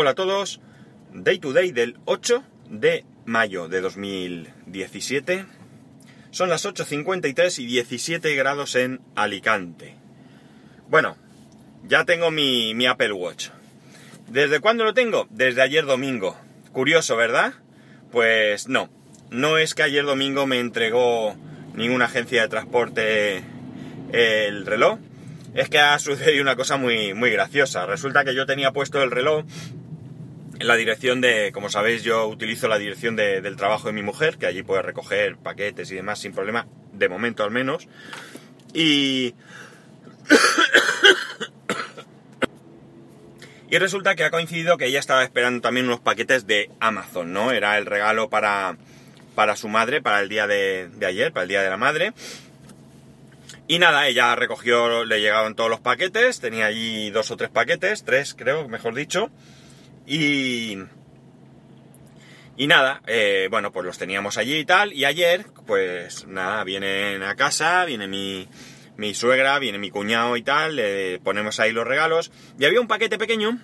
Hola a todos, Day to Day del 8 de mayo de 2017. Son las 8.53 y 17 grados en Alicante. Bueno, ya tengo mi, mi Apple Watch. ¿Desde cuándo lo tengo? Desde ayer domingo. Curioso, ¿verdad? Pues no, no es que ayer domingo me entregó ninguna agencia de transporte el reloj, es que ha sucedido una cosa muy, muy graciosa. Resulta que yo tenía puesto el reloj la dirección de, como sabéis, yo utilizo la dirección del trabajo de mi mujer, que allí puede recoger paquetes y demás sin problema, de momento al menos. Y... y resulta que ha coincidido que ella estaba esperando también unos paquetes de Amazon, ¿no? Era el regalo para, para su madre, para el día de, de ayer, para el día de la madre. Y nada, ella recogió, le llegaban todos los paquetes, tenía allí dos o tres paquetes, tres creo, mejor dicho. Y... Y nada, eh, bueno, pues los teníamos allí y tal. Y ayer, pues nada, vienen a casa, viene mi, mi suegra, viene mi cuñado y tal, le ponemos ahí los regalos. Y había un paquete pequeño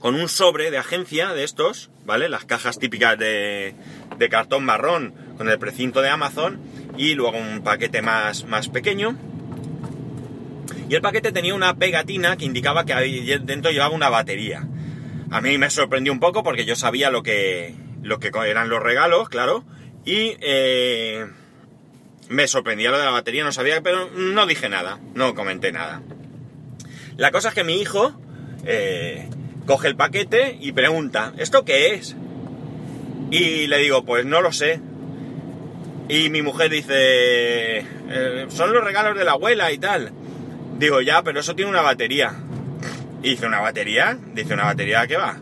con un sobre de agencia de estos, ¿vale? Las cajas típicas de, de cartón marrón con el precinto de Amazon y luego un paquete más, más pequeño. Y el paquete tenía una pegatina que indicaba que dentro llevaba una batería. A mí me sorprendió un poco porque yo sabía lo que, lo que eran los regalos, claro. Y eh, me sorprendía lo de la batería, no sabía, pero no dije nada, no comenté nada. La cosa es que mi hijo eh, coge el paquete y pregunta, ¿esto qué es? Y le digo, pues no lo sé. Y mi mujer dice, eh, son los regalos de la abuela y tal. Digo, ya, pero eso tiene una batería. Y dice, ¿una batería? Dice, ¿una batería a qué va?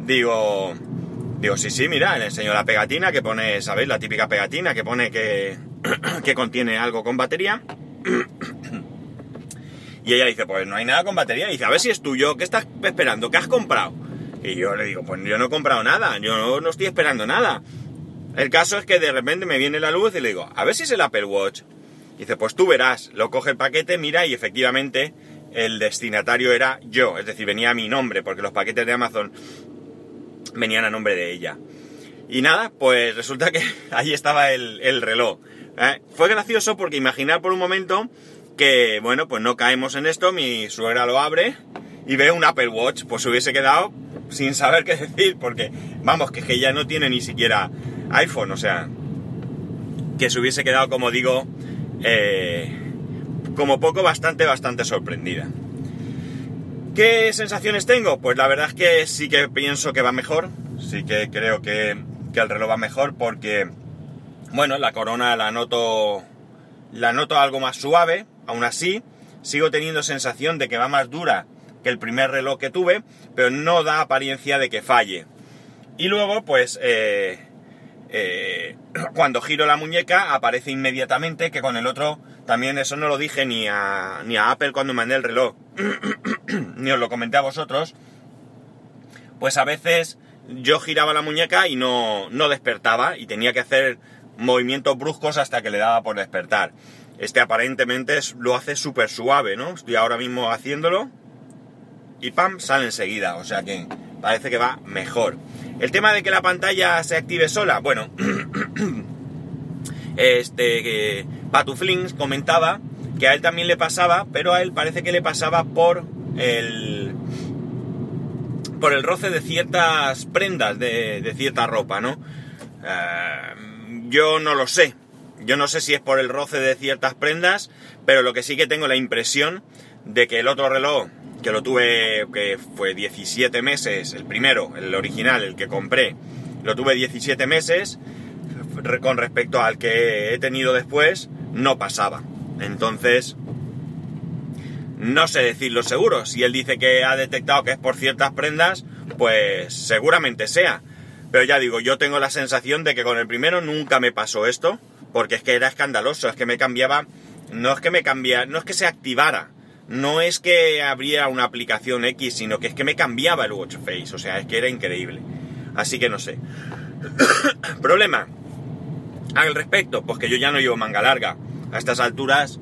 Digo, digo, sí, sí, mira, le enseño la pegatina que pone, ¿sabéis? La típica pegatina que pone que, que contiene algo con batería. y ella dice, pues no hay nada con batería. Y dice, a ver si es tuyo, ¿qué estás esperando? ¿Qué has comprado? Y yo le digo, pues yo no he comprado nada, yo no, no estoy esperando nada. El caso es que de repente me viene la luz y le digo, a ver si es el Apple Watch. Y dice, pues tú verás, lo coge el paquete, mira y efectivamente el destinatario era yo, es decir, venía mi nombre, porque los paquetes de Amazon venían a nombre de ella. Y nada, pues resulta que ahí estaba el, reloj. ¿eh? Fue gracioso porque imaginar por un momento que, bueno, pues no caemos en esto, mi suegra lo abre y ve un Apple Watch, pues hubiese quedado sin saber qué decir, porque vamos, que, que ya no tiene ni siquiera iPhone, o sea, que se hubiese quedado, como digo, eh, como poco bastante, bastante sorprendida. ¿Qué sensaciones tengo? Pues la verdad es que sí que pienso que va mejor, sí que creo que, que el reloj va mejor porque, bueno, la corona la noto, la noto algo más suave, aún así, sigo teniendo sensación de que va más dura que el primer reloj que tuve, pero no da apariencia de que falle. Y luego, pues, eh, eh, cuando giro la muñeca aparece inmediatamente que con el otro también eso no lo dije ni a, ni a Apple cuando mandé el reloj, ni os lo comenté a vosotros, pues a veces yo giraba la muñeca y no, no despertaba y tenía que hacer movimientos bruscos hasta que le daba por despertar. Este aparentemente lo hace súper suave, ¿no? Estoy ahora mismo haciéndolo y ¡pam! sale enseguida, o sea que parece que va mejor. El tema de que la pantalla se active sola, bueno, este que Patuflings comentaba que a él también le pasaba, pero a él parece que le pasaba por el por el roce de ciertas prendas de, cierta ropa, ¿no? Eh, yo no lo sé. Yo no sé si es por el roce de ciertas prendas, pero lo que sí que tengo la impresión de que el otro reloj que lo tuve, que fue 17 meses, el primero, el original, el que compré, lo tuve 17 meses, con respecto al que he tenido después, no pasaba. Entonces, no sé decirlo seguro. Si él dice que ha detectado que es por ciertas prendas, pues seguramente sea. Pero ya digo, yo tengo la sensación de que con el primero nunca me pasó esto, porque es que era escandaloso, es que me cambiaba, no es que me cambiara, no es que se activara, no es que habría una aplicación X, sino que es que me cambiaba el Watch Face, o sea, es que era increíble. Así que no sé. Problema al respecto, pues que yo ya no llevo manga larga. A estas alturas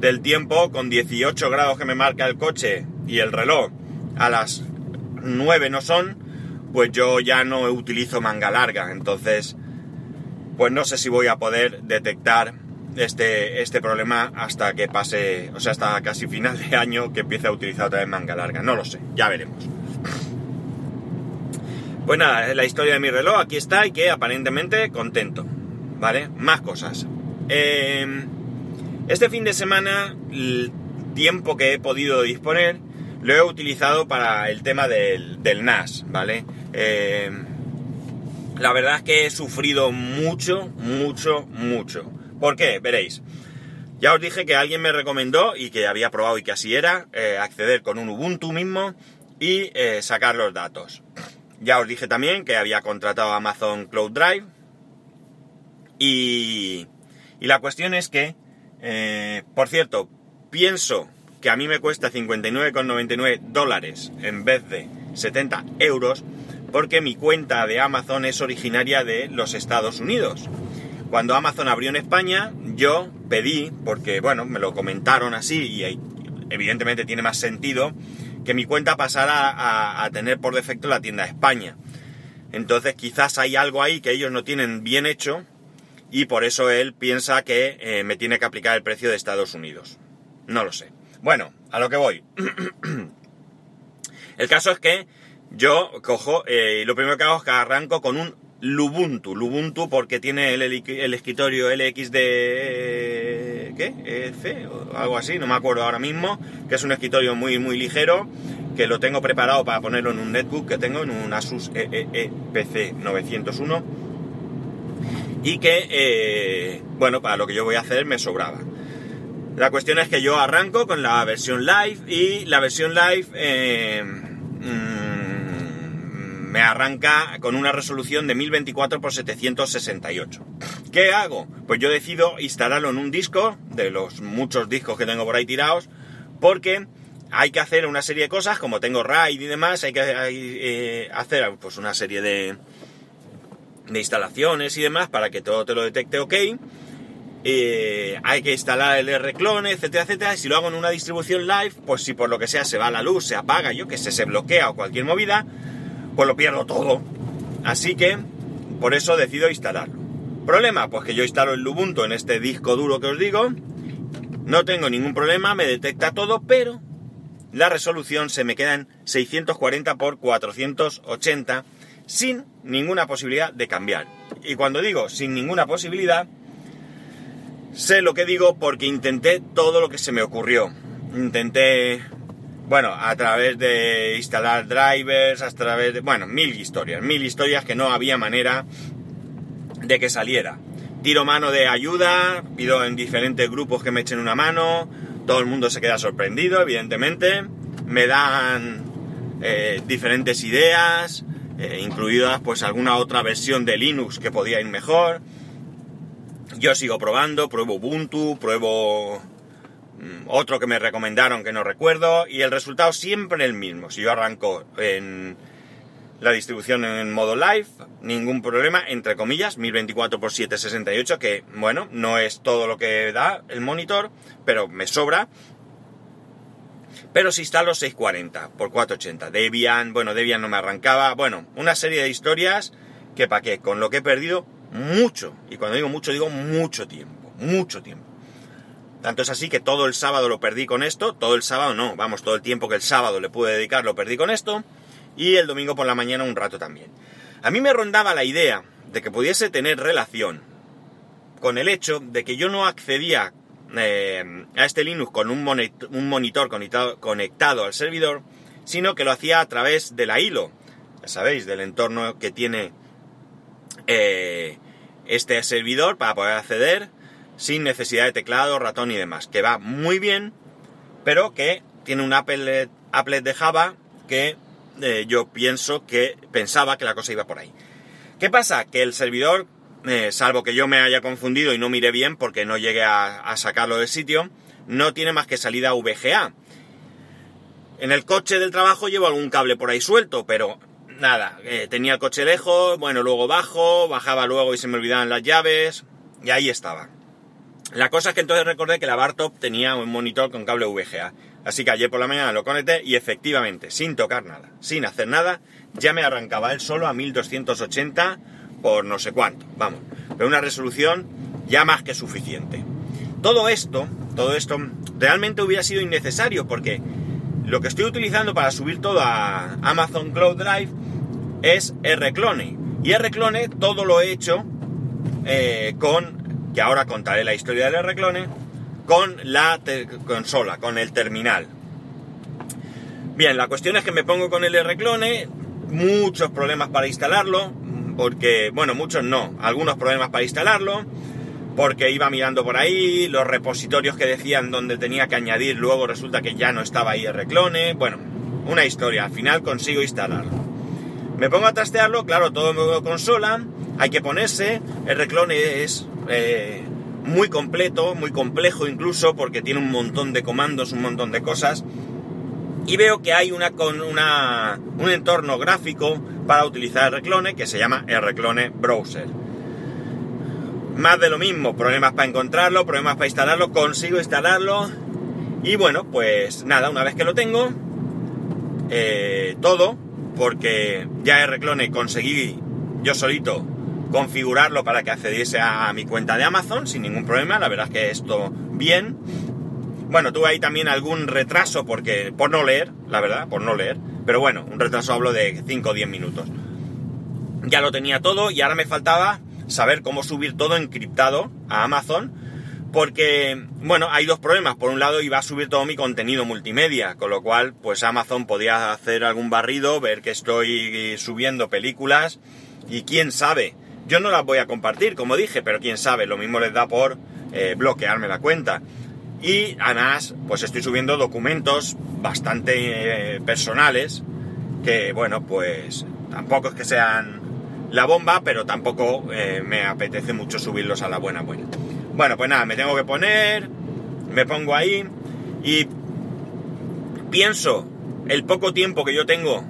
del tiempo, con 18 grados que me marca el coche y el reloj, a las nueve no son, pues yo ya no utilizo manga larga. Entonces, pues no sé si voy a poder detectar este, este problema hasta que pase, o sea, hasta casi final de año que empiece a utilizar otra vez manga larga. No lo sé, ya veremos. Pues nada, la historia de mi reloj aquí está y que aparentemente contento. ¿Vale? Más cosas. Em, este fin de semana, el tiempo que he podido disponer, lo he utilizado para el tema del, NAS, ¿vale? Em, la verdad es que he sufrido mucho, mucho, mucho. ¿Por qué? Veréis. Ya os dije que alguien me recomendó y que había probado y que así era, eh, acceder con un Ubuntu mismo y eh, sacar los datos. Ya os dije también que había contratado Amazon Cloud Drive. Y, la cuestión es que, eh, por cierto, pienso que a mí me cuesta 59,99 dólares en vez de 70 euros porque mi cuenta de Amazon es originaria de los Estados Unidos. Cuando Amazon abrió en España, yo pedí, porque bueno, me lo comentaron así y evidentemente tiene más sentido, que mi cuenta pasara a, tener por defecto la tienda España. Entonces quizás hay algo ahí que ellos no tienen bien hecho y por eso él piensa que eh, me tiene que aplicar el precio de Estados Unidos. No lo sé. Bueno, a lo que voy. el caso es que yo cojo eh, y lo primero que hago es que arranco con un Lubuntu. Lubuntu porque tiene el, el escritorio LXD... ¿Qué? ¿C? O algo así, no me acuerdo ahora mismo. Que es un escritorio muy, muy ligero. Que lo tengo preparado para ponerlo en un netbook que tengo, en un Asus EEE PC 901. Y que, eh, bueno, para lo que yo voy a hacer me sobraba. La cuestión es que yo arranco con la versión live y la versión live... Eh, mm, me arranca con una resolución de 1024 x 768. ¿Qué hago? Pues yo decido instalarlo en un disco, de los muchos discos que tengo por ahí tirados, porque hay que hacer una serie de cosas, como tengo RAID y demás, hay que eh, hacer pues una serie de, de instalaciones y demás para que todo te lo detecte ok. Eh, hay que instalar el R-Clone, etcétera, etcétera. Si lo hago en una distribución live, pues si por lo que sea se va la luz, se apaga, yo que sé, se bloquea o cualquier movida, pues lo pierdo todo. Así que por eso decido instalarlo. Problema, pues que yo instalo el Ubuntu en este disco duro que os digo. No tengo ningún problema, me detecta todo, pero la resolución se me queda en 640 x 480 sin ninguna posibilidad de cambiar. Y cuando digo sin ninguna posibilidad, sé lo que digo porque intenté todo lo que se me ocurrió. Intenté bueno, a través de instalar drivers, a través de, bueno, mil historias, mil historias que no había manera de que saliera. Tiro mano de ayuda, pido en diferentes grupos que me echen una mano, todo el mundo se queda sorprendido, evidentemente, me dan eh, diferentes ideas, eh, incluidas pues alguna otra versión de Linux que podía ir mejor. Yo sigo probando, pruebo Ubuntu, pruebo Mm, otro que me recomendaron que no recuerdo, y el resultado siempre el mismo. Si yo arranco en la distribución en modo live, ningún problema, entre comillas, 1024 x 768, que bueno, no es todo lo que da el monitor, pero me sobra. Pero si instalo 640 x 480, Debian, bueno, Debian no me arrancaba, bueno, una serie de historias que para qué, con lo que he perdido mucho, y cuando digo mucho digo mucho tiempo, mucho tiempo. Tanto es así que todo el sábado lo perdí con esto, todo el sábado no, vamos, todo el tiempo que el sábado le pude dedicar lo perdí con esto, y el domingo por la mañana un rato también. A mí me rondaba la idea de que pudiese tener relación con el hecho de que yo no accedía eh, a este Linux con un, monitor conectado, al servidor, sino que lo hacía a través de la hilo, ya sabéis, del entorno que tiene eh, este servidor para poder acceder sin necesidad de teclado, ratón y demás, que va muy bien, pero que tiene un applet, de Java que eh, yo pienso que pensaba que la cosa iba por ahí. ¿Qué pasa? Que el servidor, eh, salvo que yo me haya confundido y no mire bien porque no llegué a, sacarlo del sitio, no tiene más que salida VGA. En el coche del trabajo llevo algún cable por ahí suelto, pero nada, eh, tenía el coche lejos, bueno, luego bajo, bajaba luego y se me olvidaban las llaves, y ahí estaba. La cosa es que entonces recordé que la Bartop tenía un monitor con cable VGA. Así que ayer por la mañana lo conecté y efectivamente, sin tocar nada, sin hacer nada, ya me arrancaba él solo a 1280 por no sé cuánto, vamos. Pero una resolución ya más que suficiente. Todo esto, todo esto realmente hubiera sido innecesario porque lo que estoy utilizando para subir todo a Amazon Cloud Drive es Rclone. Y Rclone todo lo he hecho eh, con, que ahora contaré la historia del Rclone, con la consola, con el terminal. Bien, la cuestión es que me pongo con el Rclone, muchos problemas para instalarlo, porque, bueno, muchos no, algunos problemas para instalarlo, porque iba mirando por ahí, los repositorios que decían donde tenía que añadir, luego resulta que ya no estaba ahí el reclone, bueno, una historia, al final consigo instalarlo. Me pongo a trastearlo, claro, todo en modo consola, hay que ponerse, el reclone es eh, muy completo, muy complejo incluso, porque tiene un montón de comandos, un montón de cosas, y veo que hay una, con una, un entorno gráfico para utilizar reclone que se llama el reclone browser. Más de lo mismo, problemas para encontrarlo, problemas para instalarlo, consigo instalarlo. Y bueno, pues nada, una vez que lo tengo, eh, todo, porque ya Reclone conseguí yo solito configurarlo para que accediese a, mi cuenta de Amazon sin ningún problema, la verdad es que esto bien. Bueno, tuve ahí también algún retraso porque por no leer, la verdad, por no leer, pero bueno, un retraso hablo de 5 o 10 minutos. Ya lo tenía todo y ahora me faltaba saber cómo subir todo encriptado a Amazon, porque, bueno, hay dos problemas. Por un lado, iba a subir todo mi contenido multimedia, con lo cual, pues Amazon podía hacer algún barrido, ver que estoy subiendo películas, y quién sabe. Yo no las voy a compartir, como dije, pero quién sabe, lo mismo les da por eh, bloquearme la cuenta. Y además, pues estoy subiendo documentos bastante eh, personales, que, bueno, pues tampoco es que sean la bomba, pero tampoco eh, me apetece mucho subirlos a la buena buena. Bueno, pues nada, me tengo que poner, me pongo ahí y pienso el poco tiempo que yo tengo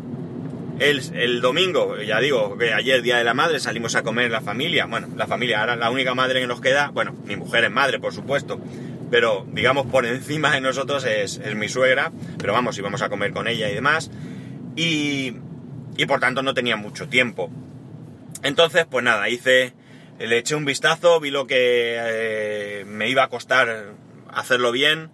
el, domingo, ya digo que ayer día de la madre salimos a comer la familia, bueno, la familia, ahora la única madre que nos queda, bueno, mi mujer es madre, por supuesto, pero digamos por encima de nosotros es, es mi suegra, pero vamos, íbamos a comer con ella y demás, y, y por tanto no tenía mucho tiempo. Entonces, pues nada, hice, le eché un vistazo, vi lo que eh, me iba a costar hacerlo bien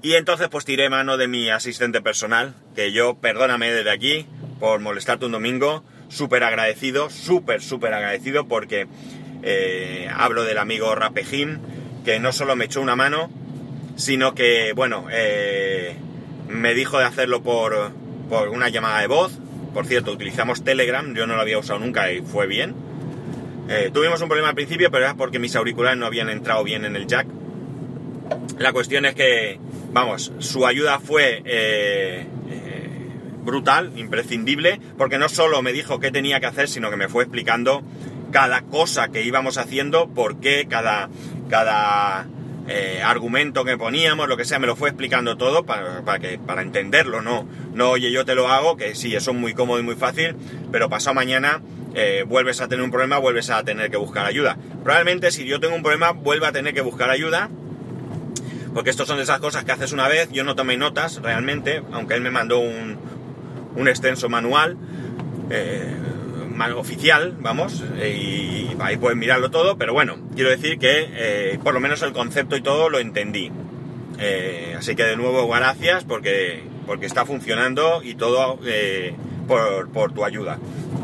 y entonces pues tiré mano de mi asistente personal, que yo, perdóname desde aquí por molestarte un domingo, súper agradecido, súper, súper agradecido porque eh, hablo del amigo Rapejín, que no solo me echó una mano, sino que, bueno, eh, me dijo de hacerlo por, por una llamada de voz, por cierto, utilizamos Telegram, yo no lo había usado nunca y fue bien. Eh, tuvimos un problema al principio, pero era porque mis auriculares no habían entrado bien en el jack. La cuestión es que, vamos, su ayuda fue eh, brutal, imprescindible, porque no solo me dijo qué tenía que hacer, sino que me fue explicando cada cosa que íbamos haciendo, por qué, cada, cada eh, argumento que poníamos, lo que sea, me lo fue explicando todo para, que, para entenderlo, no, no, oye, yo te lo hago, que sí, eso es muy cómodo y muy fácil, pero pasado mañana eh, vuelves a tener un problema, vuelves a tener que buscar ayuda. Probablemente si yo tengo un problema, vuelva a tener que buscar ayuda, porque estos son de esas cosas que haces una vez, yo no tomé notas realmente, aunque él me mandó un, un extenso manual. Eh, oficial, vamos, y ahí pueden mirarlo todo, pero bueno, quiero decir que eh, por lo menos el concepto y todo lo entendí. Eh, así que de nuevo gracias porque, porque está funcionando y todo eh, por, por, tu ayuda.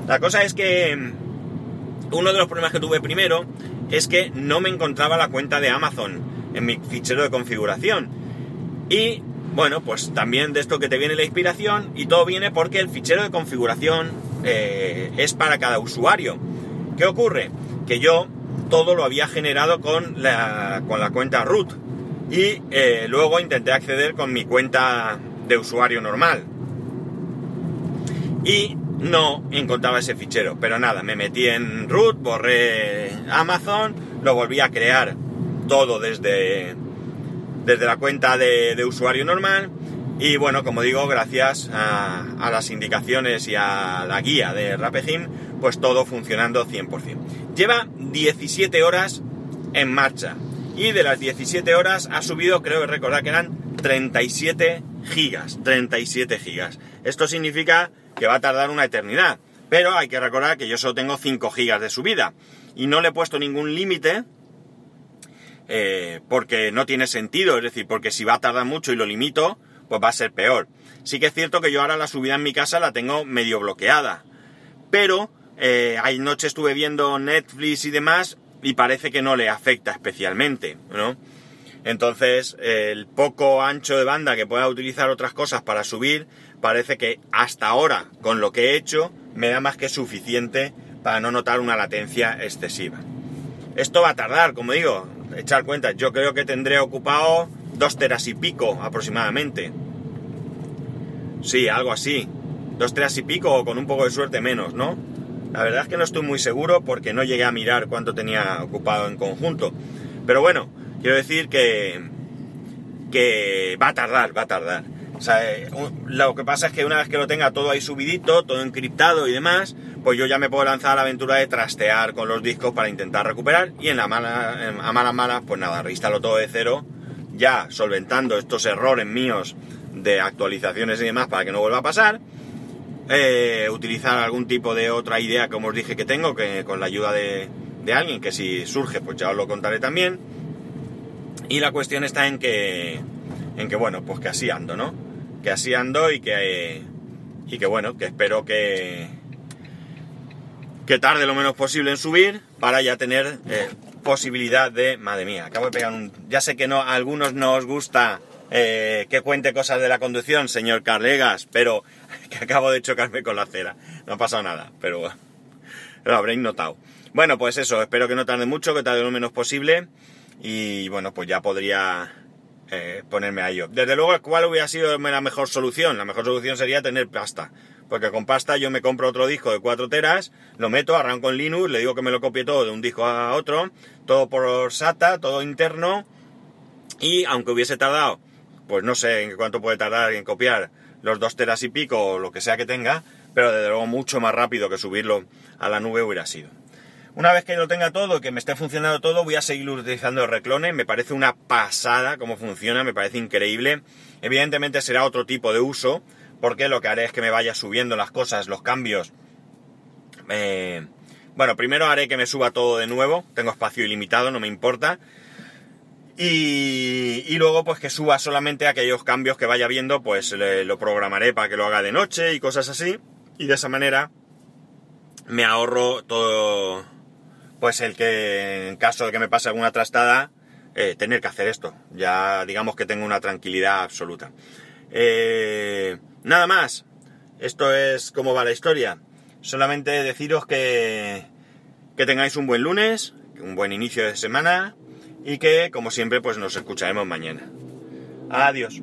La cosa es que mm, uno de los problemas que tuve primero es que no me encontraba la cuenta de Amazon en mi fichero de configuración. Y bueno, pues también de esto que te viene la inspiración y todo viene porque el fichero de configuración eh, es para cada usuario. ¿Qué ocurre? Que yo todo lo había generado con la, con la cuenta root y eh, luego intenté acceder con mi cuenta de usuario normal. Y no encontraba ese fichero, pero nada, me metí en root, borré Amazon, lo volví a crear todo desde, desde la cuenta de, usuario normal. Y bueno, como digo, gracias a, las indicaciones y a la guía de Rapejim, pues todo funcionando 100%. Lleva 17 horas en marcha. Y de las 17 horas ha subido, creo que recordar que eran 37 gigas. 37 gigas. Esto significa que va a tardar una eternidad. Pero hay que recordar que yo solo tengo 5 gigas de subida. Y no le he puesto ningún límite. Eh, porque no tiene sentido. Es decir, porque si va a tardar mucho y lo limito, pues va a ser peor. Sí que es cierto que yo ahora la subida en mi casa la tengo medio bloqueada. Pero eh, hay noches estuve viendo Netflix y demás y parece que no le afecta especialmente, ¿no? Entonces, el poco ancho de banda que pueda utilizar otras cosas para subir, parece que hasta ahora, con lo que he hecho, me da más que suficiente para no notar una latencia excesiva. Esto va a tardar, como digo, echar cuenta, yo creo que tendré ocupado dos teras y pico aproximadamente. Sí, algo así. Dos teras y pico o con un poco de suerte menos, ¿no? La verdad es que no estoy muy seguro porque no llegué a mirar cuánto tenía ocupado en conjunto. Pero bueno, quiero decir que, que va a tardar, va a tardar. O sea, eh, lo que pasa es que una vez que lo tenga todo ahí subidito, todo encriptado y demás, pues yo ya me puedo lanzar a la aventura de trastear con los discos para intentar recuperar y en la mala, a malas malas, pues nada, reinstalo todo de cero, ya solventando estos errores míos de actualizaciones y demás para que no vuelva a pasar. Eh, utilizar algún tipo de otra idea, como os dije que tengo, que con la ayuda de, de alguien, que si surge, pues ya os lo contaré también. Y la cuestión está en que, en que bueno, pues que así ando, ¿no? Que así ando y que, y que bueno, que espero que, que tarde lo menos posible en subir para ya tener eh, posibilidad de, madre mía, acabo de pegar un, ya sé que no, a algunos no os gusta eh, que cuente cosas de la conducción, señor Carlegas, pero que acabo de chocarme con la acera. No ha pasado nada, pero lo habréis notado. Bueno, pues eso, espero que no tarde mucho, que tarde lo menos posible y bueno, pues ya podría eh, ponerme a ello. Desde luego, ¿cuál hubiera sido la mejor solución? La mejor solución sería tener pasta. Porque con pasta yo me compro otro disco de 4 teras, lo meto, arranco en Linux, le digo que me lo copie todo de un disco a otro, todo por SATA, todo interno, y aunque hubiese tardado, pues no sé en cuánto puede tardar en copiar los 2 teras y pico o lo que sea que tenga, pero desde luego mucho más rápido que subirlo a la nube hubiera sido. Una vez que lo tenga todo, que me esté funcionando todo, voy a seguir utilizando reclone. Me parece una pasada cómo funciona, me parece increíble. Evidentemente será otro tipo de uso, porque lo que haré es que me vaya subiendo las cosas, los cambios. Eh, bueno, primero haré que me suba todo de nuevo. Tengo espacio ilimitado, no me importa. Y, luego pues que suba solamente aquellos cambios que vaya viendo, pues lo programaré para que lo haga de noche y cosas así. Y de esa manera me ahorro todo, pues el que en caso de que me pase alguna trastada, eh, tener que hacer esto. Ya digamos que tengo una tranquilidad absoluta. Eh, nada más. Esto es cómo va la historia. Solamente deciros que, que tengáis un buen lunes, un buen inicio de semana y que, como siempre, pues nos escucharemos mañana. Adiós.